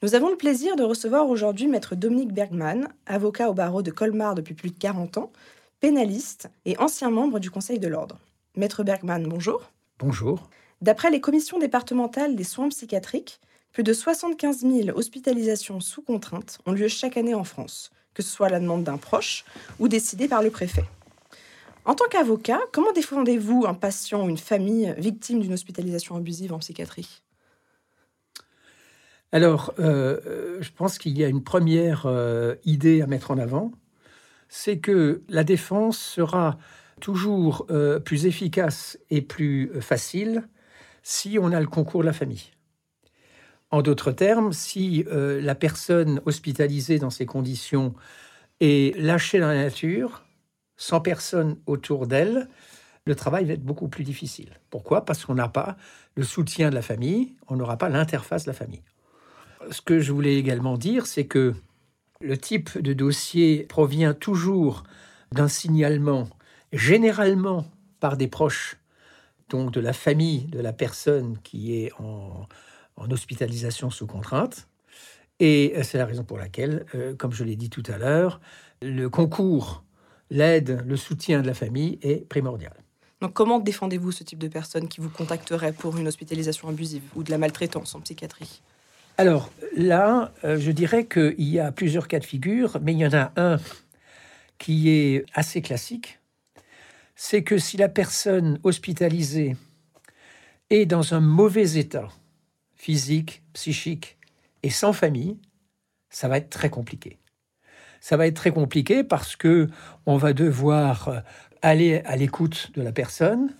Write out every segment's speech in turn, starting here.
Nous avons le plaisir de recevoir aujourd'hui Maître Dominique Bergman, avocat au barreau de Colmar depuis plus de 40 ans, pénaliste et ancien membre du Conseil de l'Ordre. Maître Bergman, bonjour. Bonjour. D'après les commissions départementales des soins psychiatriques, plus de 75 000 hospitalisations sous contrainte ont lieu chaque année en France, que ce soit à la demande d'un proche ou décidée par le préfet. En tant qu'avocat, comment défendez-vous un patient ou une famille victime d'une hospitalisation abusive en psychiatrie? Alors, euh, euh, je pense qu'il y a une première euh, idée à mettre en avant, c'est que la défense sera toujours plus efficace et plus facile si on a le concours de la famille. En d'autres termes, si la personne hospitalisée dans ces conditions est lâchée dans la nature, sans personne autour d'elle, le travail va être beaucoup plus difficile. Pourquoi? Parce qu'on n'a pas le soutien de la famille, on n'aura pas l'interface de la famille. Ce que je voulais également dire, c'est que le type de dossier provient toujours d'un signalement, généralement par des proches, donc de la famille de la personne qui est en, hospitalisation sous contrainte. Et c'est la raison pour laquelle, euh, comme je l'ai dit tout à l'heure, le concours, l'aide, le soutien de la famille est primordial. Donc comment défendez-vous ce type de personne qui vous contacterait pour une hospitalisation abusive ou de la maltraitance en psychiatrie? Alors là, euh, je dirais qu'il y a plusieurs cas de figure, mais il y en a un qui est assez classique. C'est que si la personne hospitalisée est dans un mauvais état physique, psychique et sans famille, ça va être très compliqué. Ça va être très compliqué parce que on va devoir aller à l'écoute de la personne,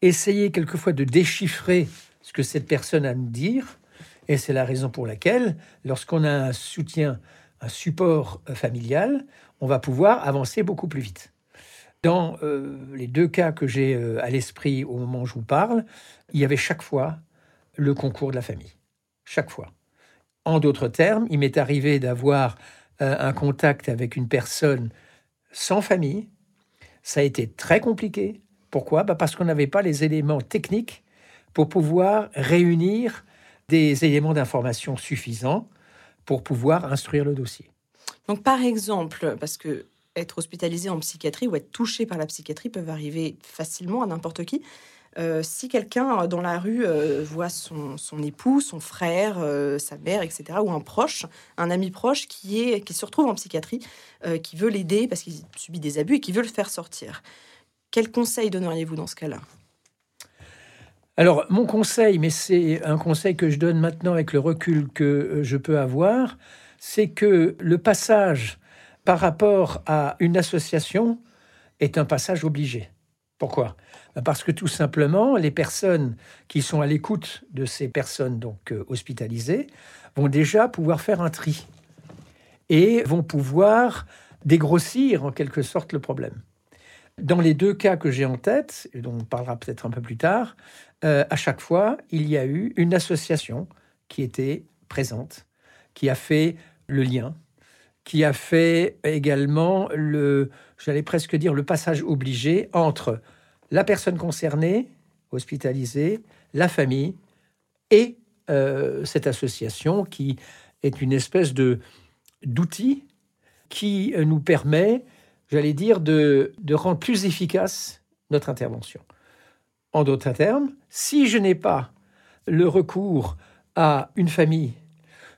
essayer quelquefois de déchiffrer ce que cette personne a à nous dire, et c'est la raison pour laquelle, lorsqu'on a un soutien, un support euh, familial, on va pouvoir avancer beaucoup plus vite. Dans euh, les deux cas que j'ai euh, à l'esprit au moment où je vous parle, il y avait chaque fois le concours de la famille. Chaque fois. En d'autres termes, il m'est arrivé d'avoir un contact avec une personne sans famille. Ça a été très compliqué. Pourquoi? Bah Parce qu'on n'avait pas les éléments techniques pour pouvoir réunir des éléments d'information suffisants pour pouvoir instruire le dossier. Donc, par exemple, parce que être hospitalisé en psychiatrie ou être touché par la psychiatrie peuvent arriver facilement à n'importe qui. Euh, si quelqu'un dans la rue euh, voit son, époux, son frère, euh, sa mère, etc., ou un proche, un ami proche qui, est, qui se retrouve en psychiatrie, qui veut l'aider parce qu'il subit des abus et qui veut le faire sortir, quel conseil donneriez-vous dans ce cas-là? Alors, mon conseil, mais c'est un conseil que je donne maintenant avec le recul que euh, je peux avoir, c'est que le passage par rapport à une association est un passage obligé. Pourquoi? Ben Parce que tout simplement, les personnes qui sont à l'écoute de ces personnes donc euh, hospitalisées vont déjà pouvoir faire un tri et vont pouvoir dégrossir en quelque sorte le problème. Dans les deux cas que j'ai en tête, et dont on parlera peut-être un peu plus tard, euh, à chaque fois, il y a eu une association qui était présente, qui a fait le lien, qui a fait également le, j'allais presque dire, le passage obligé entre la personne concernée, hospitalisée, la famille et euh, cette association qui est une espèce de d'outil qui nous permet, j'allais dire, de rendre plus efficace notre intervention. En d'autres termes, si je n'ai pas le recours à une famille,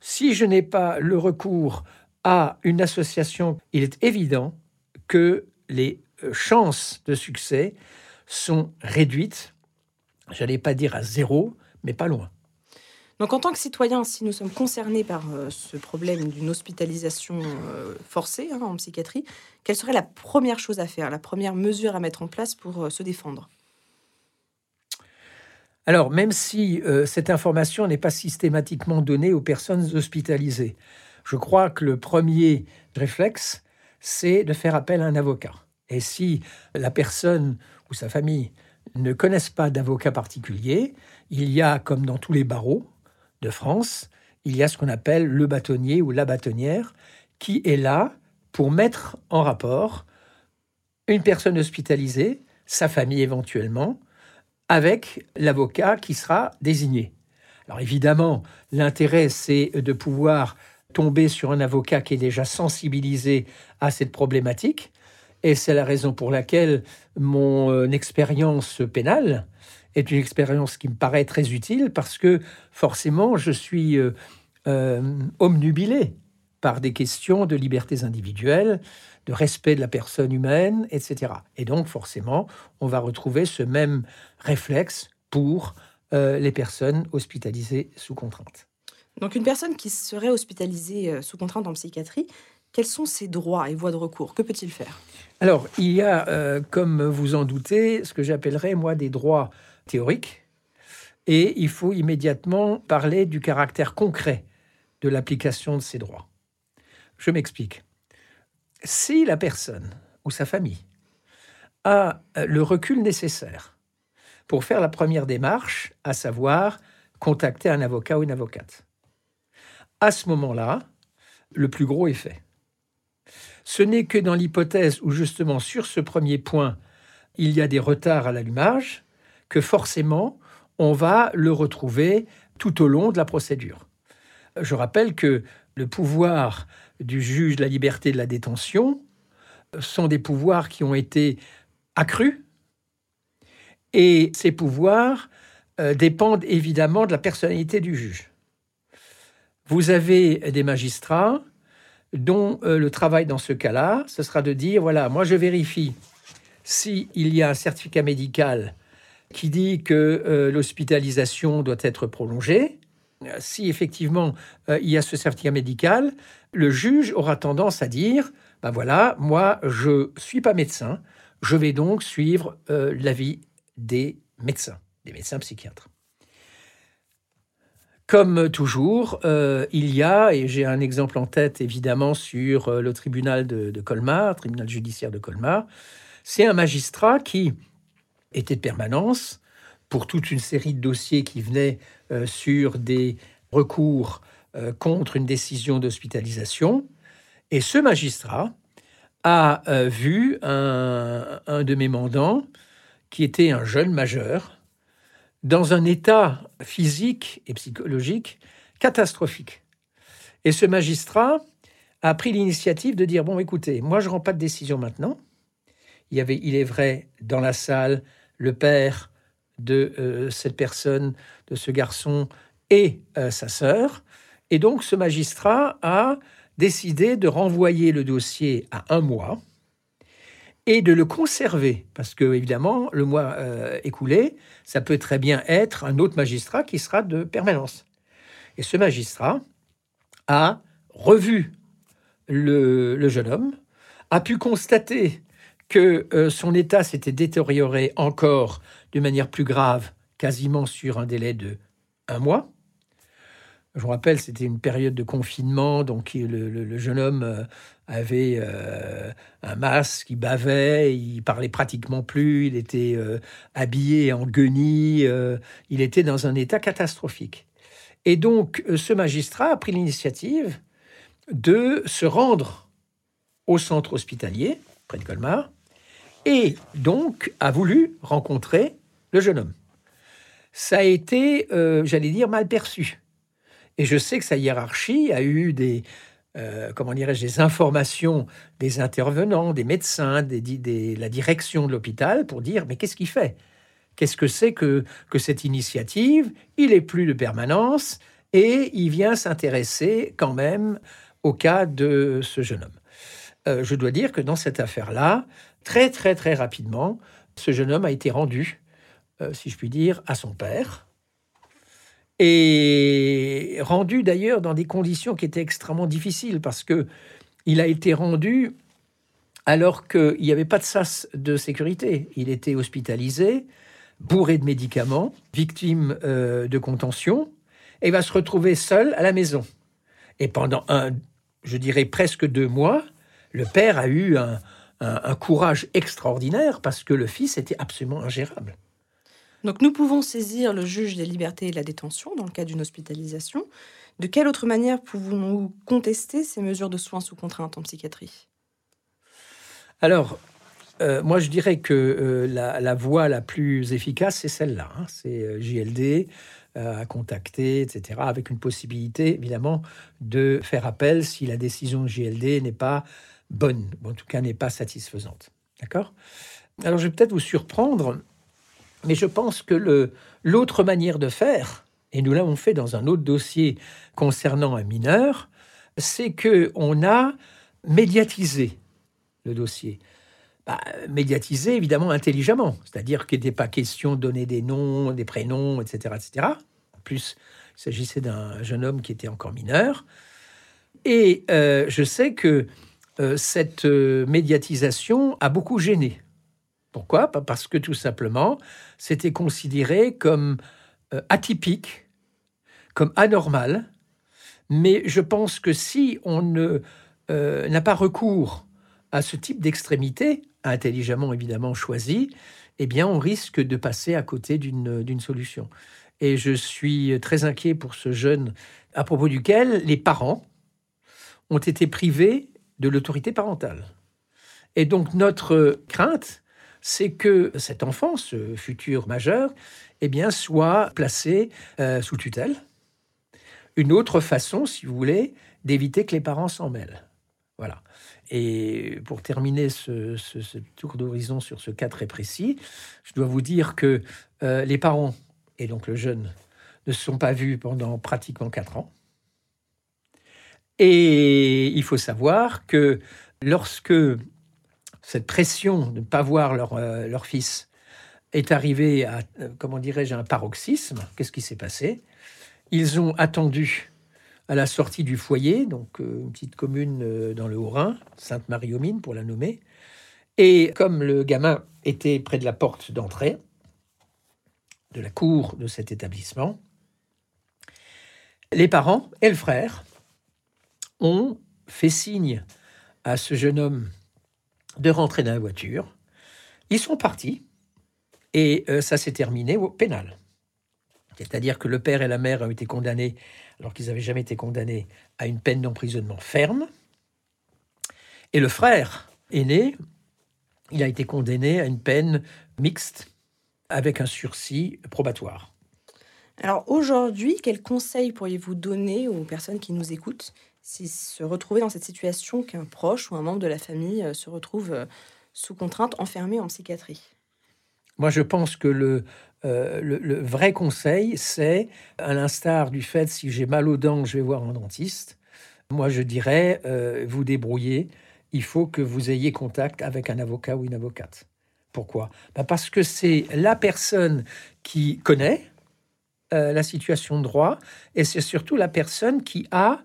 si je n'ai pas le recours à une association, il est évident que les euh, chances de succès sont réduites, j'allais pas dire à zéro, mais pas loin. Donc en tant que citoyen, si nous sommes concernés par euh, ce problème d'une hospitalisation euh, forcée hein, en psychiatrie, quelle serait la première chose à faire, la première mesure à mettre en place pour se défendre? Alors, même si euh, cette information n'est pas systématiquement donnée aux personnes hospitalisées, je crois que le premier réflexe, c'est de faire appel à un avocat. Et si la personne ou sa famille ne connaissent pas d'avocat particulier, il y a, comme dans tous les barreaux de France, il y a ce qu'on appelle le bâtonnier ou la bâtonnière, qui est là pour mettre en rapport une personne hospitalisée, sa famille éventuellement, avec l'avocat qui sera désigné. Alors évidemment, l'intérêt, c'est de pouvoir tomber sur un avocat qui est déjà sensibilisé à cette problématique. Et c'est la raison pour laquelle mon euh, expérience pénale est une expérience qui me paraît très utile parce que forcément, je suis euh, euh, omnubilé par des questions de libertés individuelles, de respect de la personne humaine, etc. Et donc, forcément, on va retrouver ce même réflexe pour les personnes hospitalisées sous contrainte. Donc, une personne qui serait hospitalisée sous contrainte en psychiatrie, quels sont ses droits et voies de recours? Que peut-il faire? Alors, il y a, euh, comme vous en doutez, ce que j'appellerais, moi, des droits théoriques. Et il faut immédiatement parler du caractère concret de l'application de ces droits. Je m'explique. Si la personne ou sa famille a euh, le recul nécessaire pour faire la première démarche, à savoir contacter un avocat ou une avocate, à ce moment-là, le plus gros est fait. Ce n'est que dans l'hypothèse où justement sur ce premier point, il y a des retards à l'allumage, que forcément, on va le retrouver tout au long de la procédure. Je rappelle que le pouvoir du juge de la liberté de la détention sont des pouvoirs qui ont été accrus et ces pouvoirs euh, dépendent évidemment de la personnalité du juge. Vous avez des magistrats dont euh, le travail dans ce cas-là, ce sera de dire, voilà, moi je vérifie s'il y a un certificat médical qui dit que euh, l'hospitalisation doit être prolongée. Si effectivement euh, il y a ce certificat médical, le juge aura tendance à dire, ben voilà, moi je suis pas médecin, je vais donc suivre l'avis des médecins, des médecins psychiatres. Comme toujours, euh, il y a, et j'ai un exemple en tête évidemment sur euh, le tribunal de, Colmar, tribunal judiciaire de Colmar, c'est un magistrat qui était de permanence pour toute une série de dossiers qui venaient euh, sur des recours contre une décision d'hospitalisation. Et ce magistrat a vu un, un de mes mandants, qui était un jeune majeur, dans un état physique et psychologique catastrophique. Et ce magistrat a pris l'initiative de dire, bon, écoutez, moi je ne rends pas de décision maintenant. Il y avait, il est vrai, dans la salle, le père de euh, cette personne, de ce garçon, et euh, sa sœur. Et donc ce magistrat a décidé de renvoyer le dossier à un mois et de le conserver, parce que évidemment, le mois euh, écoulé, ça peut très bien être un autre magistrat qui sera de permanence. Et ce magistrat a revu le, jeune homme, a pu constater que son état s'était détérioré encore de manière plus grave, quasiment sur un délai de un mois, je vous rappelle, c'était une période de confinement, donc le, jeune homme euh, avait euh, un masque, il bavait, il parlait pratiquement plus, il était euh, habillé en guenille, il était dans un état catastrophique. Et donc, ce magistrat a pris l'initiative de se rendre au centre hospitalier, près de Colmar, et donc a voulu rencontrer le jeune homme. Ça a été, j'allais dire, mal perçu et je sais que sa hiérarchie a eu des, euh, comment dirais-je, des informations des intervenants, des médecins, des, la direction de l'hôpital pour dire mais qu'est-ce qu'il fait? Qu'est-ce que c'est que, que cette initiative? Il est plus de permanence et il vient s'intéresser quand même au cas de ce jeune homme. Euh, je dois dire que dans cette affaire-là, très très très rapidement, ce jeune homme a été rendu, euh, si je puis dire, à son père et rendu d'ailleurs dans des conditions qui étaient extrêmement difficiles parce que il a été rendu alors qu'il n'y avait pas de sas de sécurité. Il était hospitalisé, bourré de médicaments, victime euh, de contention, et va se retrouver seul à la maison. Et pendant un, je dirais presque deux mois, le père a eu un courage extraordinaire parce que le fils était absolument ingérable. Donc nous pouvons saisir le juge des libertés et de la détention dans le cas d'une hospitalisation. De quelle autre manière pouvons-nous contester ces mesures de soins sous contrainte en psychiatrie? Alors, euh, moi je dirais que euh, la, voie la plus efficace, c'est celle-là. Hein. c'est euh, JLD, à contacter, etc., avec une possibilité, évidemment, de faire appel si la décision JLD n'est pas bonne, ou en tout cas n'est pas satisfaisante. D'accord? Alors, je vais peut-être vous surprendre, mais je pense que l'autre manière de faire, et nous l'avons fait dans un autre dossier concernant un mineur, c'est que on a médiatisé le dossier. Bah, médiatisé évidemment intelligemment, c'est-à-dire qu'il n'était pas question de donner des noms, des prénoms, etc., etc. En plus, il s'agissait d'un jeune homme qui était encore mineur. Et euh, je sais que euh, cette euh, médiatisation a beaucoup gêné. Pourquoi? Parce que tout simplement, c'était considéré comme atypique, comme anormal. Mais je pense que si on n'a pas recours à ce type d'extrémité, intelligemment évidemment choisi, eh bien on risque de passer à côté d'une solution. Et je suis très inquiet pour ce jeune à propos duquel les parents ont été privés de l'autorité parentale. Et donc notre crainte, c'est que cet enfant, ce futur majeur, eh bien, soit placé euh, sous tutelle. Une autre façon, si vous voulez, d'éviter que les parents s'en mêlent. Voilà. Et pour terminer ce, tour d'horizon sur ce cas très précis, je dois vous dire que euh, les parents, et donc le jeune, ne se sont pas vus pendant pratiquement quatre ans. Et il faut savoir que lorsque cette pression de ne pas voir leur, euh, leur fils est arrivée à, euh, comment dirais-je, un paroxysme, qu'est-ce qui s'est passé? Ils ont attendu à la sortie du foyer, donc euh, une petite commune dans le Haut-Rhin, Sainte-Marie-aux-Mines pour la nommer. Et comme le gamin était près de la porte d'entrée, de la cour de cet établissement, les parents et le frère ont fait signe à ce jeune homme de rentrer dans la voiture. Ils sont partis et euh, ça s'est terminé au pénal. C'est-à-dire que le père et la mère ont été condamnés alors qu'ils n'avaient jamais été condamnés à une peine d'emprisonnement ferme. Et le frère aîné, il a été condamné à une peine mixte avec un sursis probatoire. Alors aujourd'hui, quels conseils pourriez-vous donner aux personnes qui nous écoutent se retrouvaient dans cette situation qu'un proche ou un membre de la famille euh, se retrouve euh, sous contrainte, enfermé en psychiatrie. Moi, je pense que le, euh, le, vrai conseil, c'est, à l'instar du fait, si j'ai mal aux dents, je vais voir un dentiste, moi je dirais, vous débrouillez, il faut que vous ayez contact avec un avocat ou une avocate. Pourquoi? Bah, Parce que c'est la personne qui connaît la situation de droit et c'est surtout la personne qui a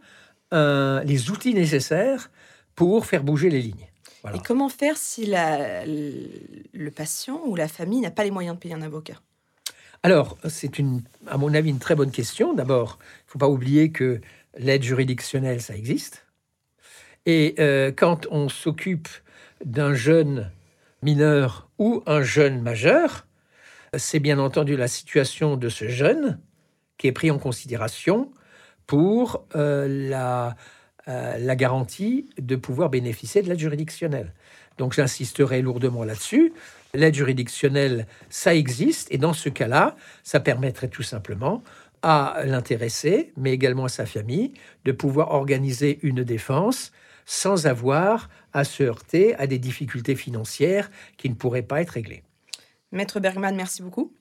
les outils nécessaires pour faire bouger les lignes. Et comment faire si le patient ou la famille n'a pas les moyens de payer un avocat? Alors, c'est une, à mon avis, une très bonne question. D'abord, il ne faut pas oublier que l'aide juridictionnelle, ça existe. Et euh, quand on s'occupe d'un jeune mineur ou un jeune majeur, c'est bien entendu la situation de ce jeune qui est pris en considération pour euh, la, euh, la garantie de pouvoir bénéficier de l'aide juridictionnelle. Donc j'insisterai lourdement là-dessus. L'aide juridictionnelle, ça existe, et dans ce cas-là, ça permettrait tout simplement à l'intéressé, mais également à sa famille, de pouvoir organiser une défense sans avoir à se heurter à des difficultés financières qui ne pourraient pas être réglées. Maître Bergman, merci beaucoup.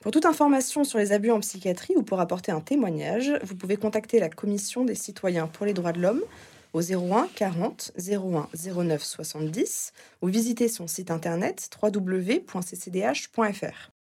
Pour toute information sur les abus en psychiatrie ou pour apporter un témoignage, vous pouvez contacter la Commission des citoyens pour les droits de l'homme au 01 40 01 09 70 ou visiter son site internet www.ccdh.fr.